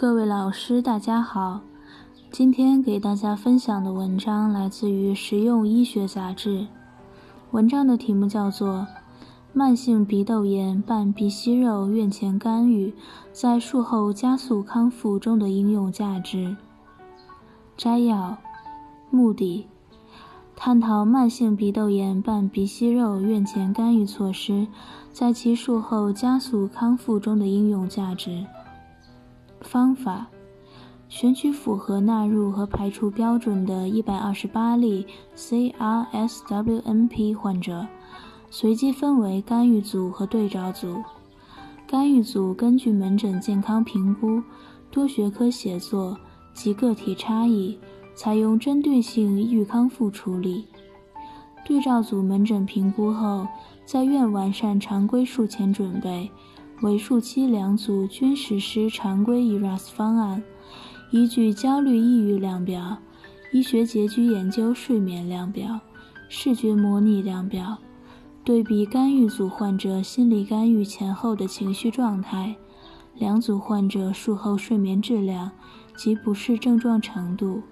各位老师，大家好。今天给大家分享的文章来自于《实用医学杂志》，文章的题目叫做《慢性鼻窦炎伴鼻息肉院前干预在术后加速康复中的应用价值》。摘要：目的，探讨慢性鼻窦炎伴鼻息肉院前干预措施在其术后加速康复中的应用价值。方法：选取符合纳入和排除标准的128例 CRSWNP 患者，随机分为干预组和对照组。干预组根据门诊健康评估、多学科协作及个体差异，采用针对性预康复处理。对照组门诊评估后，在院完善常规术前准备。为数期两组均实施常规 ERAS 方案，依据焦虑抑郁量表、医学结局研究睡眠量表、视觉模拟量表，对比干预组患者心理干预前后的情绪状态，两组患者术后睡眠质量及不适症状程度，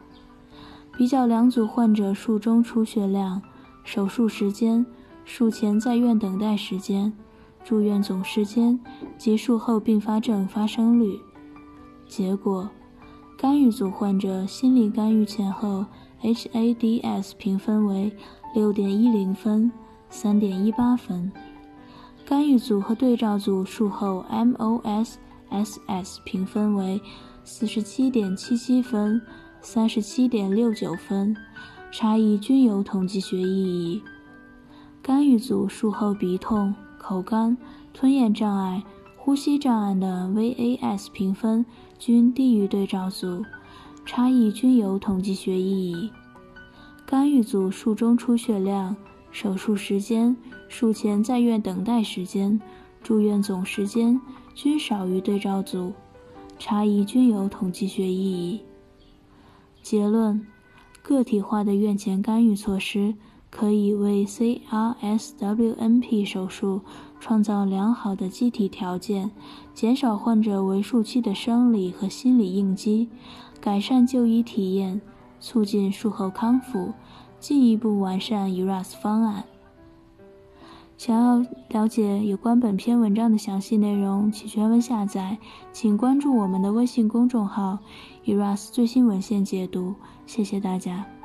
比较两组患者术中出血量、手术时间、术前在院等待时间。住院总时间及术后并发症发生率。结果，干预组患者心理干预前后 HADS 评分为6.10分、3.18分；干预组和对照组术后 MOSSS 评分为47.77分、37.69分，差异均有统计学意义。干预组术后鼻痛。口干、吞咽障碍、呼吸障碍的 VAS 评分均低于对照组，差异均有统计学意义。干预组术中出血量、手术时间、术前在院等待时间、住院总时间均少于对照组，差异均有统计学意义。结论：个体化的院前干预措施。可以为 CRSWNP 手术创造良好的机体条件，减少患者为术期的生理和心理应激，改善就医体验，促进术后康复，进一步完善 ERAS 方案。想要了解有关本篇文章的详细内容及全文下载，请关注我们的微信公众号 “ERAS 最新文献解读”。谢谢大家。